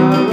love.